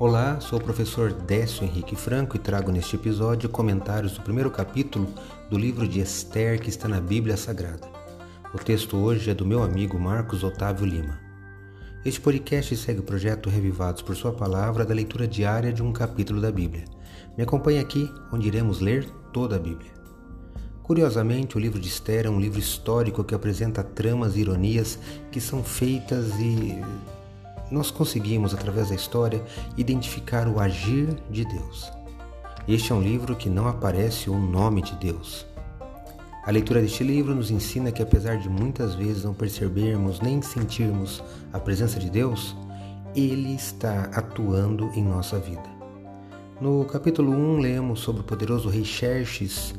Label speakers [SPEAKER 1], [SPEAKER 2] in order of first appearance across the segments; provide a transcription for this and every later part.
[SPEAKER 1] Olá, sou o professor Décio Henrique Franco e trago neste episódio comentários do primeiro capítulo do livro de Esther que está na Bíblia Sagrada. O texto hoje é do meu amigo Marcos Otávio Lima. Este podcast segue o projeto Revivados por Sua Palavra da leitura diária de um capítulo da Bíblia. Me acompanhe aqui, onde iremos ler toda a Bíblia. Curiosamente, o livro de Esther é um livro histórico que apresenta tramas e ironias que são feitas e nós conseguimos, através da história, identificar o agir de Deus. Este é um livro que não aparece o nome de Deus. A leitura deste livro nos ensina que, apesar de muitas vezes não percebermos nem sentirmos a presença de Deus, Ele está atuando em nossa vida. No capítulo 1, lemos sobre o poderoso rei Xerxes,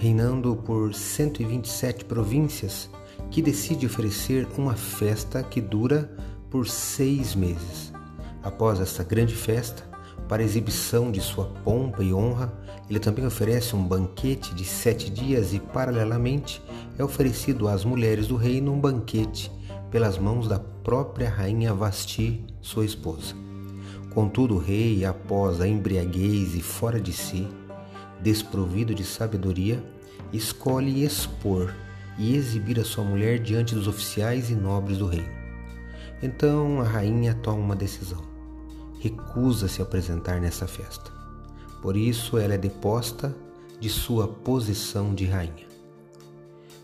[SPEAKER 1] reinando por 127 províncias, que decide oferecer uma festa que dura por seis meses. Após esta grande festa, para exibição de sua pompa e honra, ele também oferece um banquete de sete dias e, paralelamente, é oferecido às mulheres do reino um banquete pelas mãos da própria rainha Vasti, sua esposa. Contudo, o rei, após a embriaguez e fora de si, desprovido de sabedoria, escolhe expor e exibir a sua mulher diante dos oficiais e nobres do reino. Então a rainha toma uma decisão. Recusa-se a apresentar nessa festa. Por isso ela é deposta de sua posição de rainha.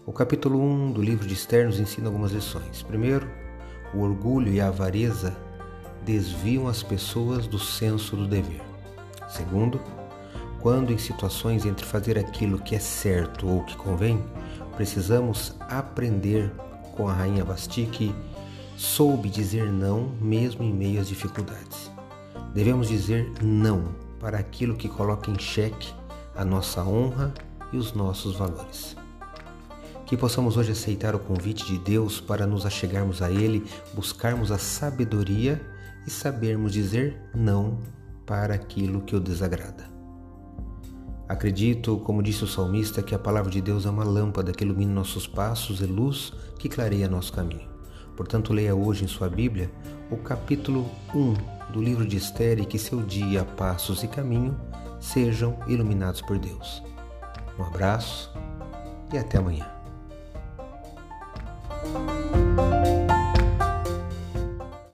[SPEAKER 1] O capítulo 1 do livro de Esther nos ensina algumas lições. Primeiro, o orgulho e a avareza desviam as pessoas do senso do dever. Segundo, quando em situações entre fazer aquilo que é certo ou que convém, precisamos aprender com a rainha Basti que soube dizer não mesmo em meio às dificuldades. Devemos dizer não para aquilo que coloca em xeque a nossa honra e os nossos valores. Que possamos hoje aceitar o convite de Deus para nos achegarmos a Ele, buscarmos a sabedoria e sabermos dizer não para aquilo que o desagrada. Acredito, como disse o salmista, que a palavra de Deus é uma lâmpada que ilumina nossos passos e luz que clareia nosso caminho. Portanto, leia hoje em sua Bíblia o capítulo 1 do livro de Esther e que seu dia, passos e caminho sejam iluminados por Deus. Um abraço e até amanhã.